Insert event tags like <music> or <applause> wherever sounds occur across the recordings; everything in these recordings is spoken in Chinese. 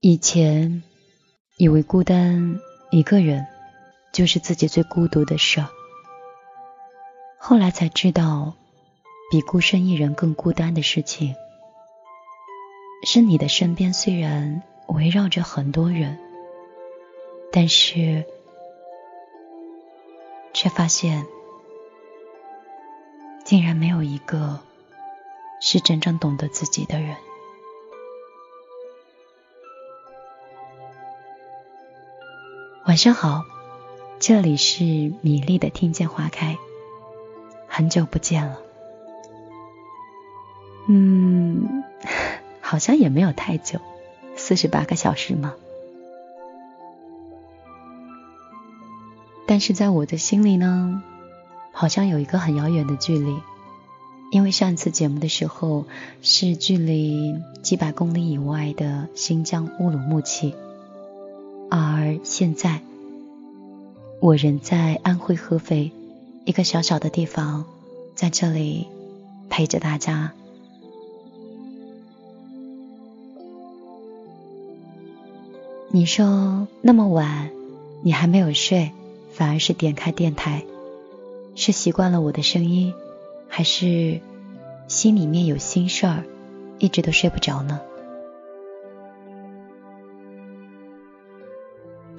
以前以为孤单一个人就是自己最孤独的事儿。后来才知道，比孤身一人更孤单的事情，是你的身边虽然围绕着很多人，但是却发现，竟然没有一个是真正懂得自己的人。晚上好，这里是米粒的听见花开。很久不见了，嗯，<laughs> 好像也没有太久，四十八个小时嘛？但是在我的心里呢，好像有一个很遥远的距离，因为上次节目的时候是距离几百公里以外的新疆乌鲁木齐，而现在我人在安徽合肥。一个小小的地方，在这里陪着大家。你说那么晚，你还没有睡，反而是点开电台，是习惯了我的声音，还是心里面有心事儿，一直都睡不着呢？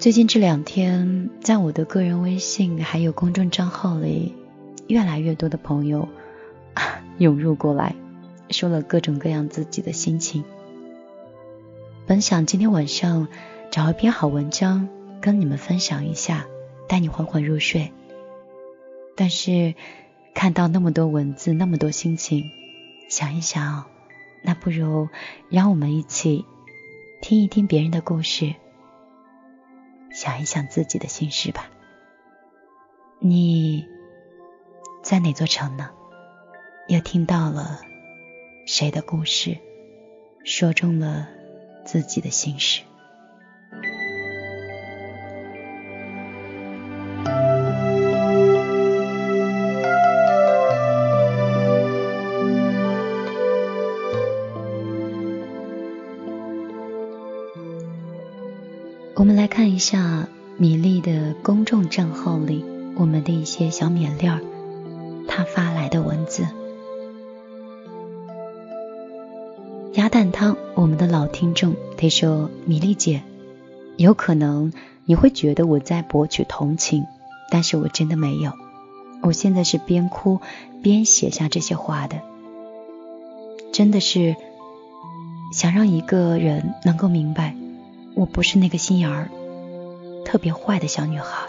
最近这两天，在我的个人微信还有公众账号里，越来越多的朋友 <laughs> 涌入过来，说了各种各样自己的心情。本想今天晚上找一篇好文章跟你们分享一下，带你缓缓入睡。但是看到那么多文字，那么多心情，想一想，那不如让我们一起听一听别人的故事。想一想自己的心事吧。你在哪座城呢？又听到了谁的故事，说中了自己的心事？的公众账号里，我们的一些小缅链儿，他发来的文字。鸭蛋汤，我们的老听众，他说：“米粒姐，有可能你会觉得我在博取同情，但是我真的没有。我现在是边哭边写下这些话的，真的是想让一个人能够明白。”我不是那个心眼儿特别坏的小女孩。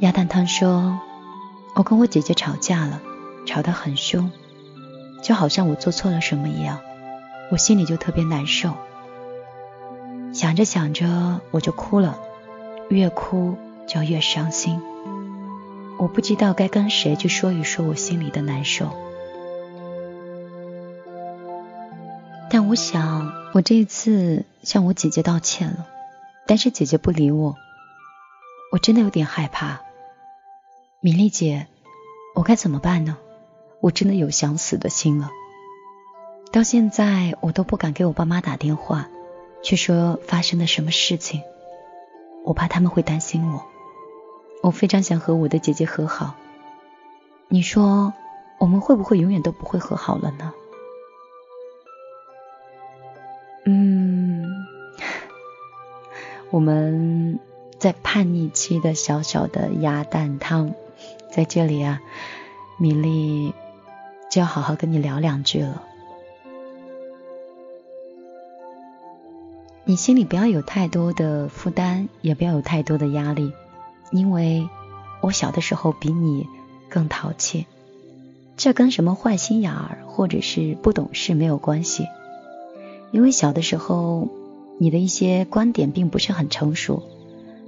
鸭蛋汤说：“我跟我姐姐吵架了，吵得很凶，就好像我做错了什么一样，我心里就特别难受。想着想着我就哭了，越哭就越伤心。我不知道该跟谁去说一说我心里的难受。”但我想，我这一次向我姐姐道歉了，但是姐姐不理我，我真的有点害怕。米粒姐，我该怎么办呢？我真的有想死的心了。到现在我都不敢给我爸妈打电话，去说发生了什么事情，我怕他们会担心我。我非常想和我的姐姐和好，你说我们会不会永远都不会和好了呢？嗯 <laughs> 我们在叛逆期的小小的鸭蛋汤，在这里啊，米粒就要好好跟你聊两句了。你心里不要有太多的负担，也不要有太多的压力，因为我小的时候比你更淘气。这跟什么坏心眼儿或者是不懂事没有关系，因为小的时候你的一些观点并不是很成熟，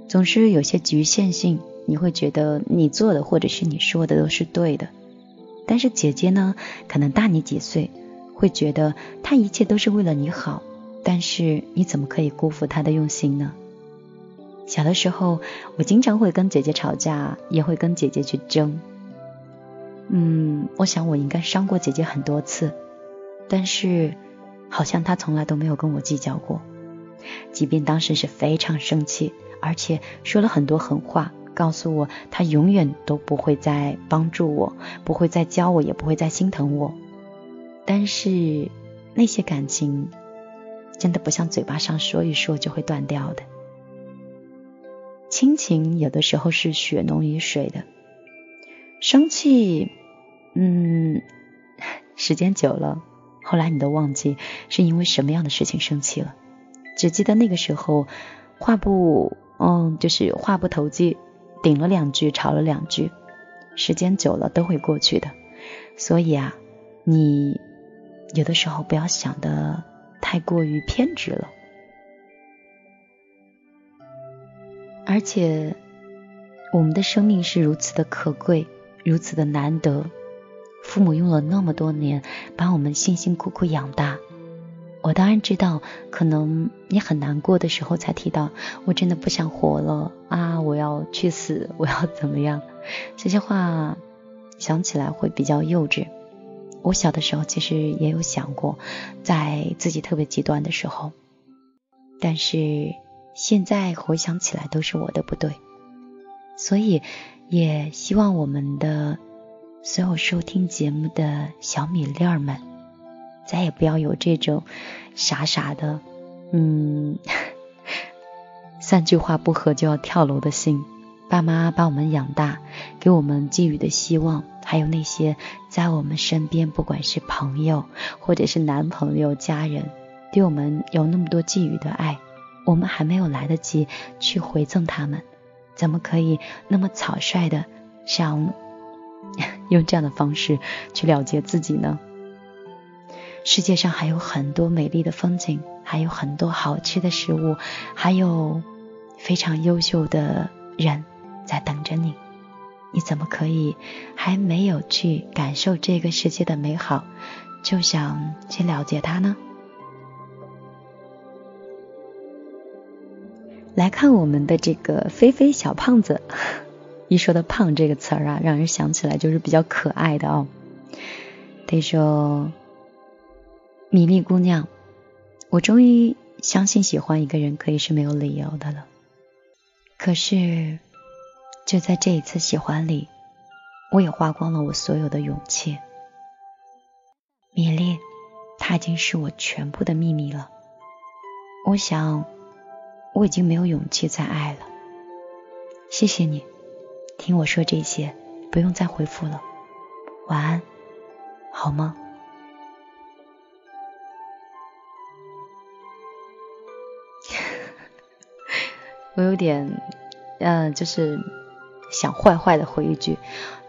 总是有些局限性，你会觉得你做的或者是你说的都是对的。但是姐姐呢，可能大你几岁，会觉得她一切都是为了你好，但是你怎么可以辜负她的用心呢？小的时候，我经常会跟姐姐吵架，也会跟姐姐去争。嗯，我想我应该伤过姐姐很多次，但是好像她从来都没有跟我计较过。即便当时是非常生气，而且说了很多狠话，告诉我他永远都不会再帮助我，不会再教我，也不会再心疼我。但是那些感情真的不像嘴巴上说一说就会断掉的。亲情有的时候是血浓于水的，生气。嗯，<laughs> 时间久了，后来你都忘记是因为什么样的事情生气了，只记得那个时候话不，嗯，就是话不投机，顶了两句，吵了两句，时间久了都会过去的。所以啊，你有的时候不要想的太过于偏执了，而且我们的生命是如此的可贵，如此的难得。父母用了那么多年把我们辛辛苦苦养大，我当然知道，可能你很难过的时候才提到，我真的不想活了啊！我要去死，<laughs> 我要怎么样？这些话想起来会比较幼稚。我小的时候其实也有想过，在自己特别极端的时候，但是现在回想起来都是我的不对，所以也希望我们的。所有收听节目的小米粒儿们，再也不要有这种傻傻的，嗯，<laughs> 三句话不合就要跳楼的心。爸妈把我们养大，给我们寄予的希望，还有那些在我们身边，不管是朋友或者是男朋友、家人，对我们有那么多寄予的爱，我们还没有来得及去回赠他们，怎么可以那么草率的想？<laughs> 用这样的方式去了结自己呢？世界上还有很多美丽的风景，还有很多好吃的食物，还有非常优秀的人在等着你。你怎么可以还没有去感受这个世界的美好，就想去了解它呢？来看我们的这个菲菲小胖子。<laughs> 一说到“胖”这个词儿啊，让人想起来就是比较可爱的哦。他说：“米粒姑娘，我终于相信喜欢一个人可以是没有理由的了。可是，就在这一次喜欢里，我也花光了我所有的勇气。米粒，他已经是我全部的秘密了。我想，我已经没有勇气再爱了。谢谢你。”听我说这些，不用再回复了。晚安，好吗？我有点，嗯，就是想坏坏的回一句。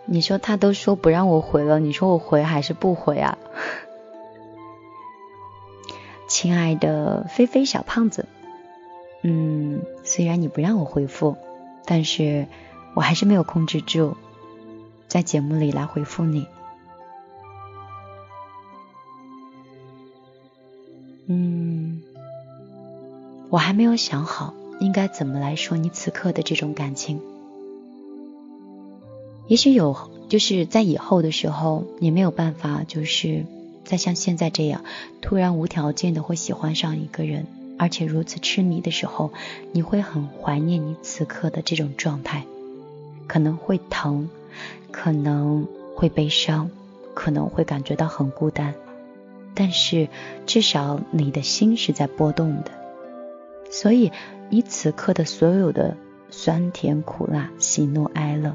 你说他都说不让我回了，你说我回还是不回啊？<laughs> 亲爱的菲菲小胖子，嗯，虽然你不让我回复，但是。我还是没有控制住，在节目里来回复你。嗯，我还没有想好应该怎么来说你此刻的这种感情。也许有，就是在以后的时候，你没有办法，就是再像现在这样突然无条件的会喜欢上一个人，而且如此痴迷的时候，你会很怀念你此刻的这种状态。可能会疼，可能会悲伤，可能会感觉到很孤单，但是至少你的心是在波动的，所以你此刻的所有的酸甜苦辣、喜怒哀乐，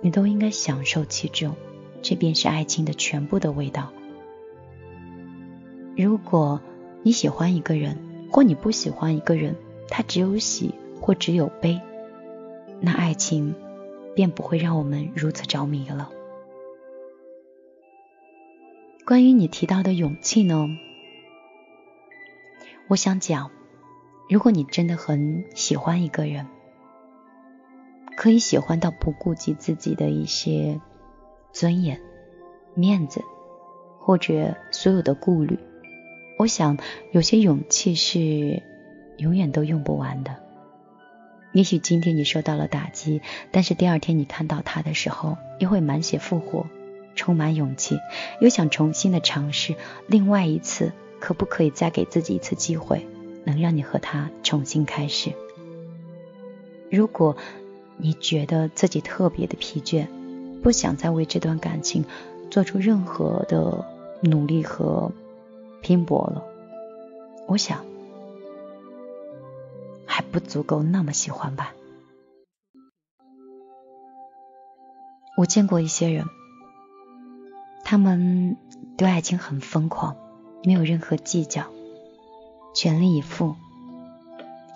你都应该享受其中，这便是爱情的全部的味道。如果你喜欢一个人，或你不喜欢一个人，他只有喜或只有悲，那爱情便不会让我们如此着迷了。关于你提到的勇气呢？我想讲，如果你真的很喜欢一个人，可以喜欢到不顾及自己的一些尊严、面子，或者所有的顾虑。我想，有些勇气是永远都用不完的。也许今天你受到了打击，但是第二天你看到他的时候，又会满血复活，充满勇气，又想重新的尝试。另外一次，可不可以再给自己一次机会，能让你和他重新开始？如果你觉得自己特别的疲倦，不想再为这段感情做出任何的努力和。拼搏了，我想还不足够那么喜欢吧。我见过一些人，他们对爱情很疯狂，没有任何计较，全力以赴，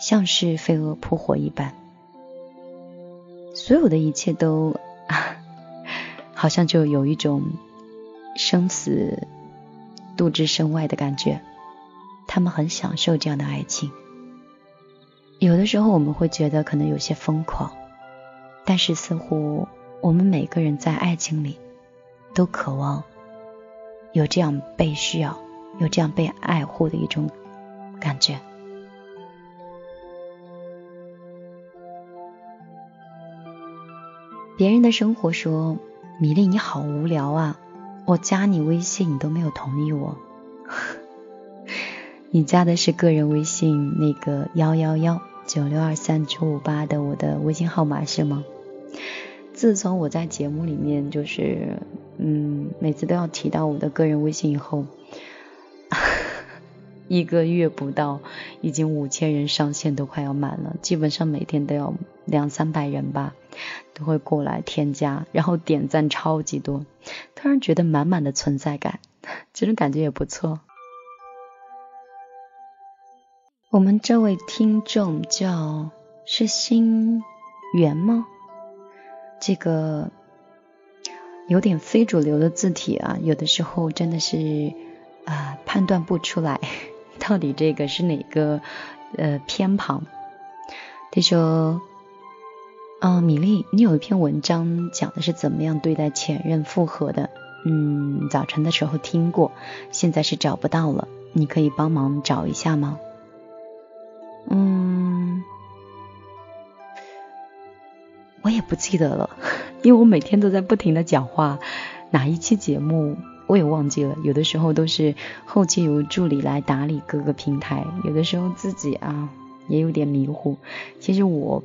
像是飞蛾扑火一般，所有的一切都啊 <laughs> 好像就有一种生死。度之身外的感觉，他们很享受这样的爱情。有的时候我们会觉得可能有些疯狂，但是似乎我们每个人在爱情里都渴望有这样被需要、有这样被爱护的一种感觉。别人的生活说：“米粒，你好无聊啊。”我加你微信，你都没有同意我。<laughs> 你加的是个人微信，那个幺幺幺九六二三九五八的我的微信号码是吗？自从我在节目里面就是嗯每次都要提到我的个人微信以后，一个月不到，已经五千人上线都快要满了，基本上每天都要两三百人吧。都会过来添加，然后点赞超级多，突然觉得满满的存在感，<laughs> 这种感觉也不错。我们这位听众叫是心源吗？这个有点非主流的字体啊，有的时候真的是啊判断不出来到底这个是哪个呃偏旁。他说。嗯，米粒，你有一篇文章讲的是怎么样对待前任复合的。嗯，早晨的时候听过，现在是找不到了，你可以帮忙找一下吗？嗯，我也不记得了，因为我每天都在不停的讲话，哪一期节目我也忘记了。有的时候都是后期由助理来打理各个平台，有的时候自己啊也有点迷糊。其实我。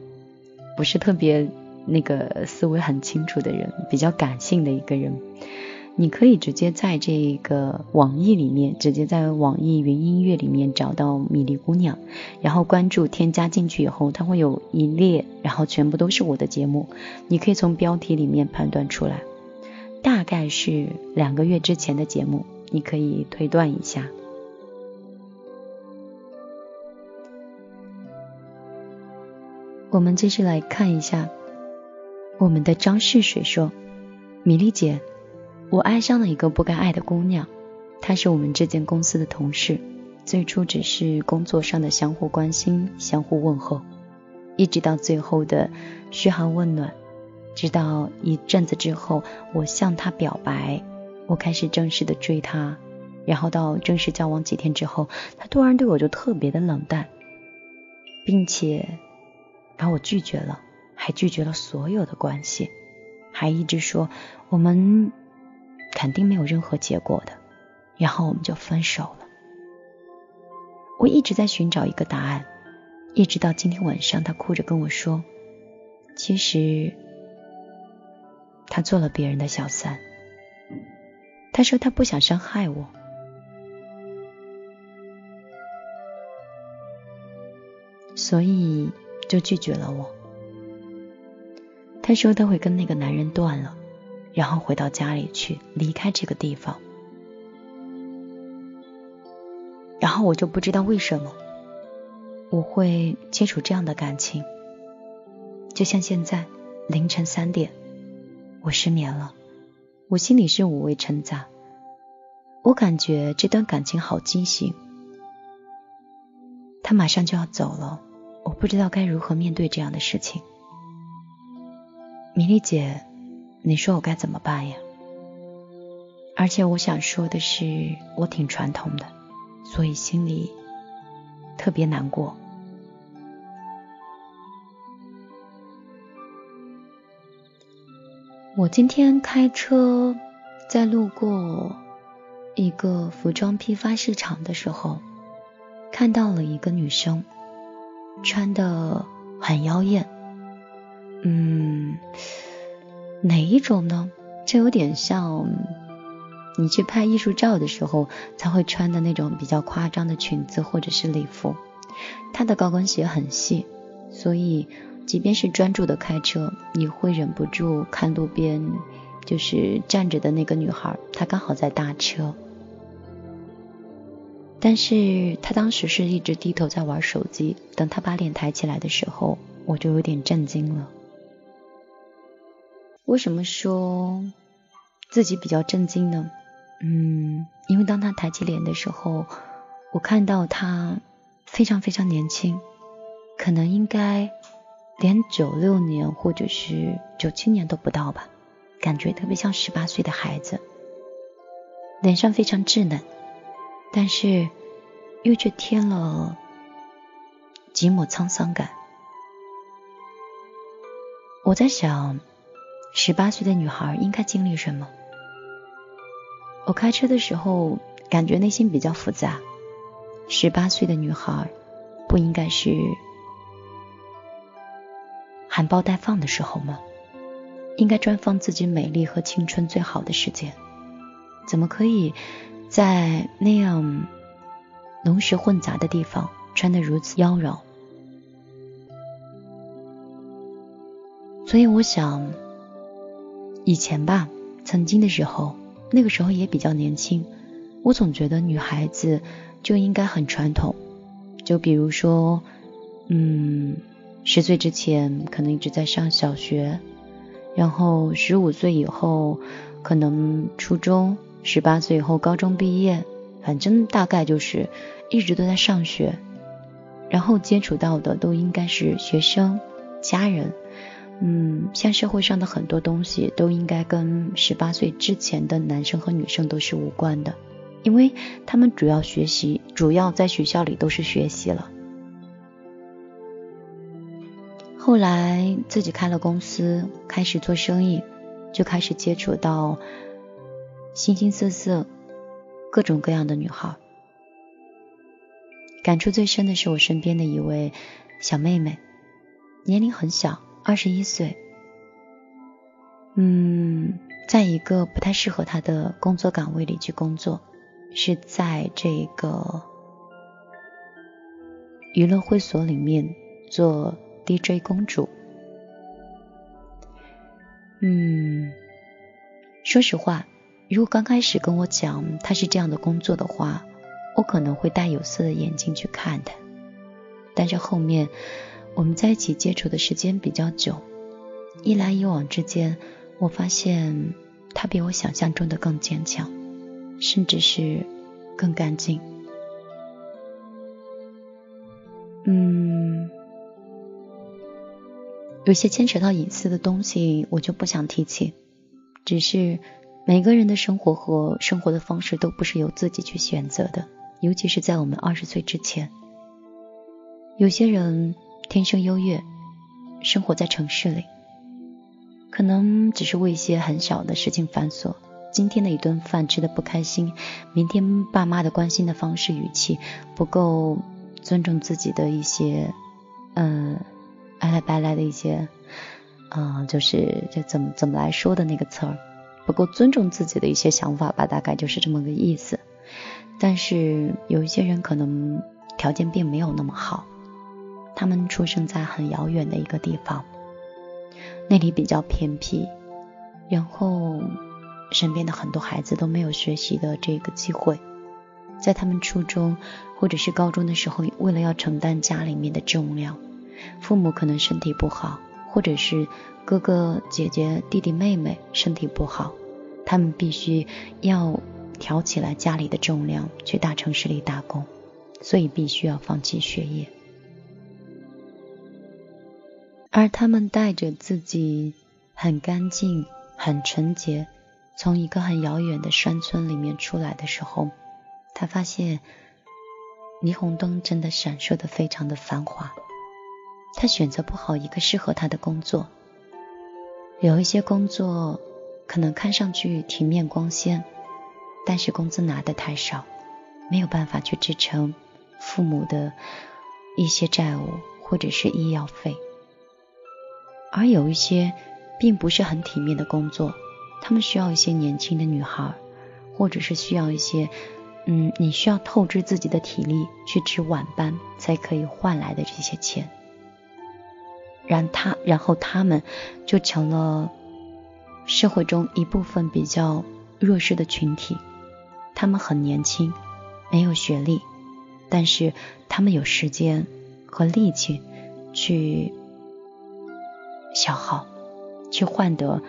不是特别那个思维很清楚的人，比较感性的一个人。你可以直接在这个网易里面，直接在网易云音乐里面找到米粒姑娘，然后关注添加进去以后，它会有一列，然后全部都是我的节目。你可以从标题里面判断出来，大概是两个月之前的节目，你可以推断一下。我们继续来看一下，我们的张旭水说：“米粒姐，我爱上了一个不该爱的姑娘，她是我们这间公司的同事，最初只是工作上的相互关心、相互问候，一直到最后的嘘寒问暖，直到一阵子之后，我向他表白，我开始正式的追他，然后到正式交往几天之后，他突然对我就特别的冷淡，并且。”把我拒绝了，还拒绝了所有的关系，还一直说我们肯定没有任何结果的，然后我们就分手了。我一直在寻找一个答案，一直到今天晚上，他哭着跟我说，其实他做了别人的小三。他说他不想伤害我，所以。就拒绝了我。他说他会跟那个男人断了，然后回到家里去，离开这个地方。然后我就不知道为什么，我会接触这样的感情。就像现在凌晨三点，我失眠了，我心里是五味陈杂。我感觉这段感情好畸形，他马上就要走了，我不知道该如何面对这样的事情。米粒姐，你说我该怎么办呀？而且我想说的是，我挺传统的，所以心里特别难过。我今天开车在路过一个服装批发市场的时候，看到了一个女生，穿的很妖艳。嗯，哪一种呢？这有点像。你去拍艺术照的时候才会穿的那种比较夸张的裙子或者是礼服，她的高跟鞋很细，所以即便是专注的开车，你会忍不住看路边就是站着的那个女孩，她刚好在搭车，但是她当时是一直低头在玩手机，等她把脸抬起来的时候，我就有点震惊了。为什么说自己比较震惊呢？嗯，因为当她抬起脸的时候，我看到她非常非常年轻，可能应该连九六年或者是九七年都不到吧，感觉特别像十八岁的孩子，脸上非常稚嫩，但是又却添了几抹沧桑感。我在想，十八岁的女孩应该经历什么？我开车的时候，感觉内心比较复杂。十八岁的女孩，不应该是含苞待放的时候吗？应该绽放自己美丽和青春最好的时间，怎么可以在那样龙蛇混杂的地方穿得如此妖娆？所以我想，以前吧，曾经的时候。那个时候也比较年轻，我总觉得女孩子就应该很传统，就比如说，嗯，十岁之前可能一直在上小学，然后十五岁以后可能初中，十八岁以后高中毕业，反正大概就是一直都在上学，然后接触到的都应该是学生、家人。嗯，像社会上的很多东西都应该跟十八岁之前的男生和女生都是无关的，因为他们主要学习，主要在学校里都是学习了。后来自己开了公司，开始做生意，就开始接触到形形色色、各种各样的女孩。感触最深的是我身边的一位小妹妹，年龄很小。二十一岁，嗯，在一个不太适合她的工作岗位里去工作，是在这个娱乐会所里面做 DJ 公主。嗯，说实话，如果刚开始跟我讲他是这样的工作的话，我可能会戴有色的眼镜去看他，但是后面。我们在一起接触的时间比较久，一来一往之间，我发现他比我想象中的更坚强，甚至是更干净。嗯，有些牵扯到隐私的东西，我就不想提起。只是每个人的生活和生活的方式都不是由自己去选择的，尤其是在我们二十岁之前，有些人。天生优越，生活在城市里，可能只是为一些很小的事情繁琐。今天的一顿饭吃的不开心，明天爸妈的关心的方式语气不够尊重自己的一些，嗯，爱来白来的一些，啊，就是就怎么怎么来说的那个词儿，不够尊重自己的一些想法吧，大概就是这么个意思。但是有一些人可能条件并没有那么好。他们出生在很遥远的一个地方，那里比较偏僻，然后身边的很多孩子都没有学习的这个机会，在他们初中或者是高中的时候，为了要承担家里面的重量，父母可能身体不好，或者是哥哥姐姐弟弟妹妹身体不好，他们必须要挑起来家里的重量去大城市里打工，所以必须要放弃学业。而他们带着自己很干净、很纯洁，从一个很遥远的山村里面出来的时候，他发现霓虹灯真的闪烁的非常的繁华。他选择不好一个适合他的工作，有一些工作可能看上去体面光鲜，但是工资拿的太少，没有办法去支撑父母的一些债务或者是医药费。而有一些并不是很体面的工作，他们需要一些年轻的女孩，或者是需要一些，嗯，你需要透支自己的体力去值晚班才可以换来的这些钱。然他，然后他们就成了社会中一部分比较弱势的群体。他们很年轻，没有学历，但是他们有时间和力气去。消耗，去换得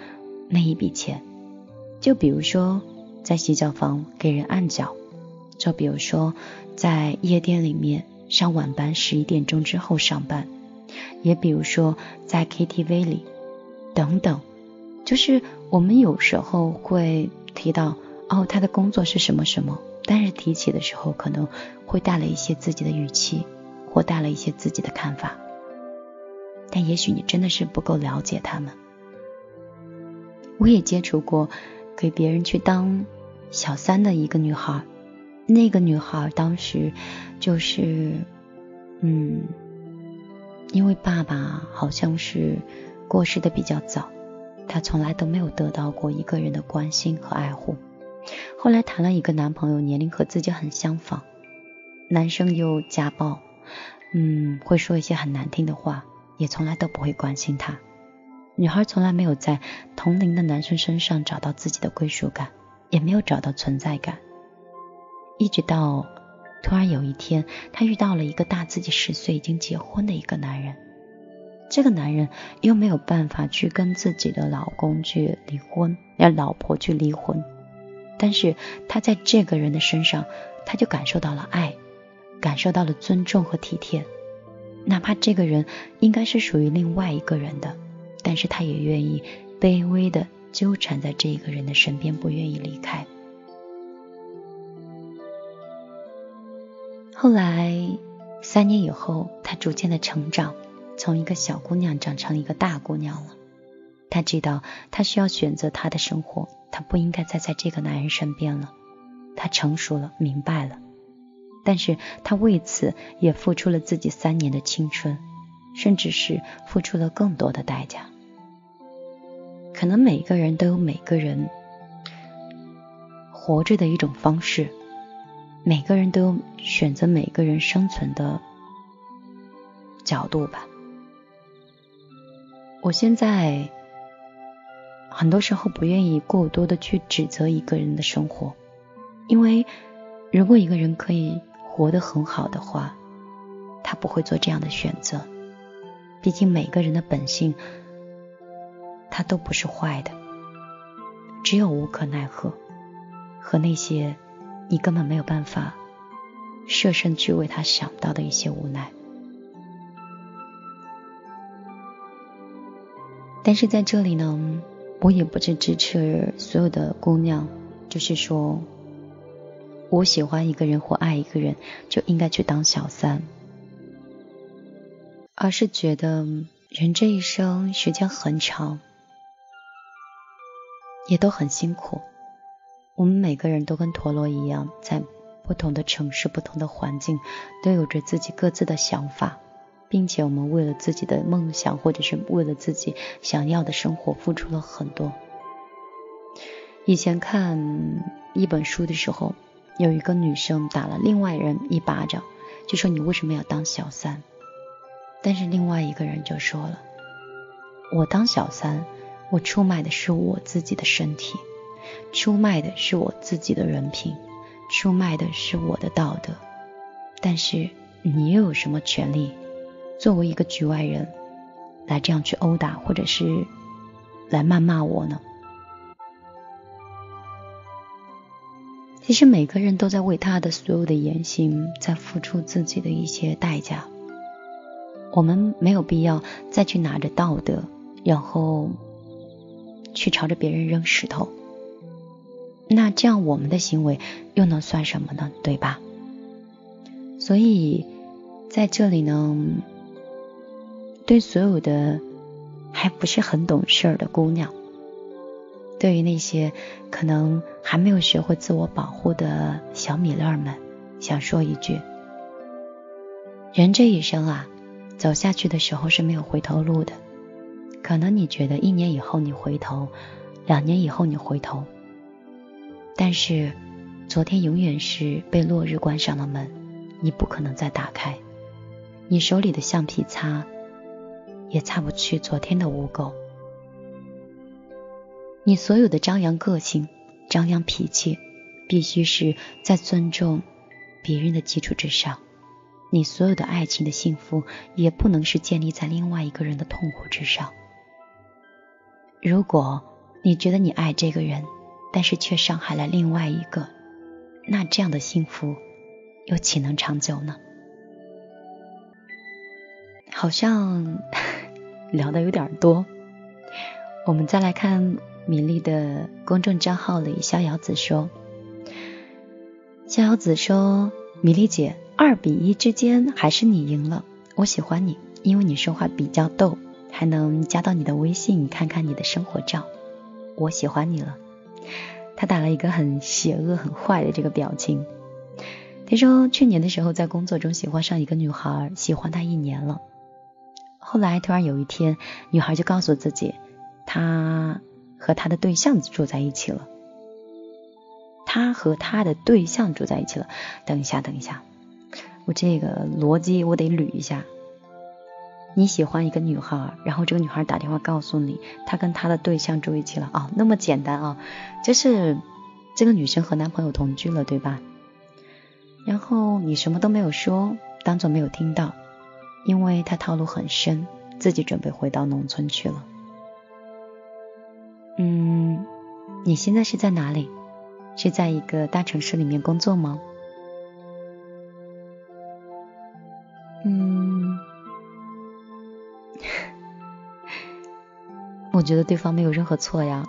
那一笔钱。就比如说，在洗脚房给人按脚；就比如说，在夜店里面上晚班，十一点钟之后上班；也比如说，在 KTV 里等等。就是我们有时候会提到，哦，他的工作是什么什么，但是提起的时候，可能会带了一些自己的语气，或带了一些自己的看法。但也许你真的是不够了解他们。我也接触过给别人去当小三的一个女孩，那个女孩当时就是，嗯，因为爸爸好像是过世的比较早，她从来都没有得到过一个人的关心和爱护。后来谈了一个男朋友，年龄和自己很相仿，男生又家暴，嗯，会说一些很难听的话。也从来都不会关心他。女孩从来没有在同龄的男生身上找到自己的归属感，也没有找到存在感。一直到突然有一天，她遇到了一个大自己十岁、已经结婚的一个男人。这个男人又没有办法去跟自己的老公去离婚，让老婆去离婚。但是她在这个人的身上，她就感受到了爱，感受到了尊重和体贴。哪怕这个人应该是属于另外一个人的，但是他也愿意卑微的纠缠在这一个人的身边，不愿意离开。后来三年以后，她逐渐的成长，从一个小姑娘长成一个大姑娘了。她知道，她需要选择她的生活，她不应该再在这个男人身边了。她成熟了，明白了。但是他为此也付出了自己三年的青春，甚至是付出了更多的代价。可能每个人都有每个人活着的一种方式，每个人都有选择每个人生存的角度吧。我现在很多时候不愿意过多的去指责一个人的生活，因为如果一个人可以。活得很好的话，他不会做这样的选择。毕竟每个人的本性，他都不是坏的，只有无可奈何和那些你根本没有办法设身去为他想到的一些无奈。但是在这里呢，我也不是支持所有的姑娘，就是说。我喜欢一个人或爱一个人，就应该去当小三，而是觉得人这一生时间很长，也都很辛苦。我们每个人都跟陀螺一样，在不同的城市、不同的环境，都有着自己各自的想法，并且我们为了自己的梦想，或者是为了自己想要的生活，付出了很多。以前看一本书的时候。有一个女生打了另外人一巴掌，就说你为什么要当小三？但是另外一个人就说了，我当小三，我出卖的是我自己的身体，出卖的是我自己的人品，出卖的是我的道德，但是你又有什么权利，作为一个局外人，来这样去殴打或者是来谩骂我呢？其实每个人都在为他的所有的言行在付出自己的一些代价，我们没有必要再去拿着道德，然后去朝着别人扔石头。那这样我们的行为又能算什么呢？对吧？所以在这里呢，对所有的还不是很懂事儿的姑娘。对于那些可能还没有学会自我保护的小米粒儿们，想说一句：人这一生啊，走下去的时候是没有回头路的。可能你觉得一年以后你回头，两年以后你回头，但是昨天永远是被落日关上了门，你不可能再打开。你手里的橡皮擦也擦不去昨天的污垢。你所有的张扬个性、张扬脾气，必须是在尊重别人的基础之上。你所有的爱情的幸福，也不能是建立在另外一个人的痛苦之上。如果你觉得你爱这个人，但是却伤害了另外一个，那这样的幸福又岂能长久呢？好像 <laughs> 聊的有点多，我们再来看。米粒的公众账号里，逍遥子说：“逍遥子说，米粒姐，二比一之间还是你赢了。我喜欢你，因为你说话比较逗，还能加到你的微信看看你的生活照。我喜欢你了。”他打了一个很邪恶、很坏的这个表情。他说，去年的时候在工作中喜欢上一个女孩，喜欢她一年了。后来突然有一天，女孩就告诉自己，她。和他的对象住在一起了。他和他的对象住在一起了。等一下，等一下，我这个逻辑我得捋一下。你喜欢一个女孩，然后这个女孩打电话告诉你，她跟她的对象住一起了啊，那么简单啊，就是这个女生和男朋友同居了，对吧？然后你什么都没有说，当做没有听到，因为她套路很深，自己准备回到农村去了。嗯，你现在是在哪里？是在一个大城市里面工作吗？嗯，<laughs> 我觉得对方没有任何错呀。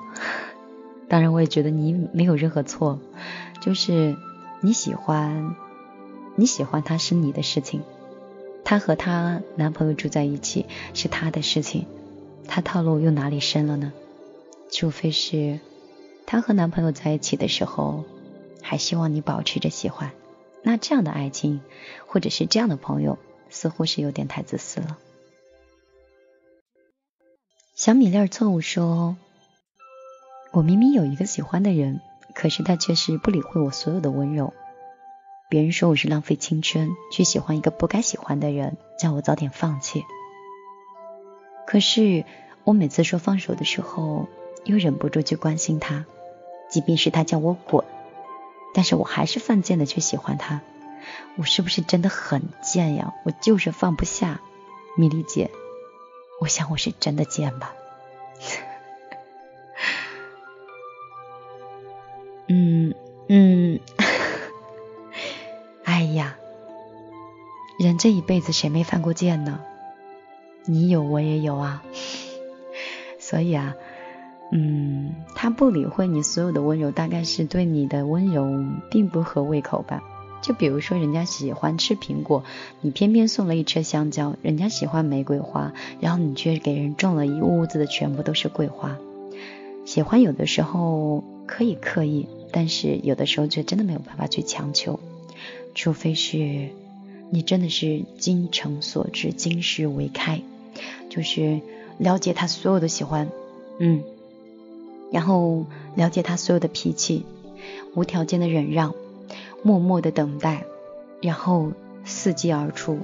当然，我也觉得你没有任何错。就是你喜欢，你喜欢他是你的事情，他和他男朋友住在一起是他的事情，他套路又哪里深了呢？除非是她和男朋友在一起的时候，还希望你保持着喜欢，那这样的爱情或者是这样的朋友，似乎是有点太自私了。小米粒儿错误说：“我明明有一个喜欢的人，可是他却是不理会我所有的温柔。别人说我是浪费青春，去喜欢一个不该喜欢的人，叫我早点放弃。可是我每次说放手的时候。”又忍不住去关心他，即便是他叫我滚，但是我还是犯贱的去喜欢他。我是不是真的很贱呀？我就是放不下，米粒姐，我想我是真的贱吧。<laughs> 嗯嗯，哎呀，人这一辈子谁没犯过贱呢？你有我也有啊，<laughs> 所以啊。嗯，他不理会你所有的温柔，大概是对你的温柔并不合胃口吧。就比如说，人家喜欢吃苹果，你偏偏送了一车香蕉；人家喜欢玫瑰花，然后你却给人种了一屋子的全部都是桂花。喜欢有的时候可以刻意，但是有的时候却真的没有办法去强求，除非是你真的是精诚所至，金石为开，就是了解他所有的喜欢，嗯。然后了解他所有的脾气，无条件的忍让，默默的等待，然后伺机而出，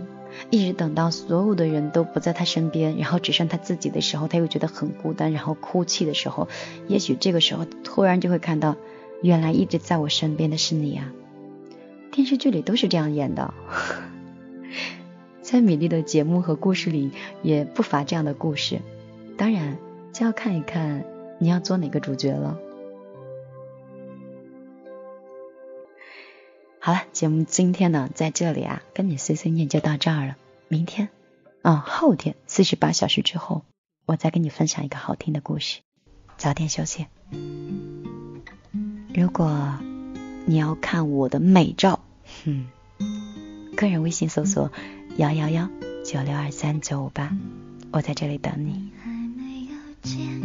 一直等到所有的人都不在他身边，然后只剩他自己的时候，他又觉得很孤单，然后哭泣的时候，也许这个时候突然就会看到，原来一直在我身边的是你啊，电视剧里都是这样演的，<laughs> 在米粒的节目和故事里也不乏这样的故事。当然，就要看一看你要做哪个主角了。好了，节目今天呢，在这里啊，跟你碎碎念就到这儿了。明天啊，后天四十八小时之后，我再跟你分享一个好听的故事。早点休息。如果你要看我的美照，哼，个人微信搜索幺幺幺九六二三九五八，我在这里等你。还没有见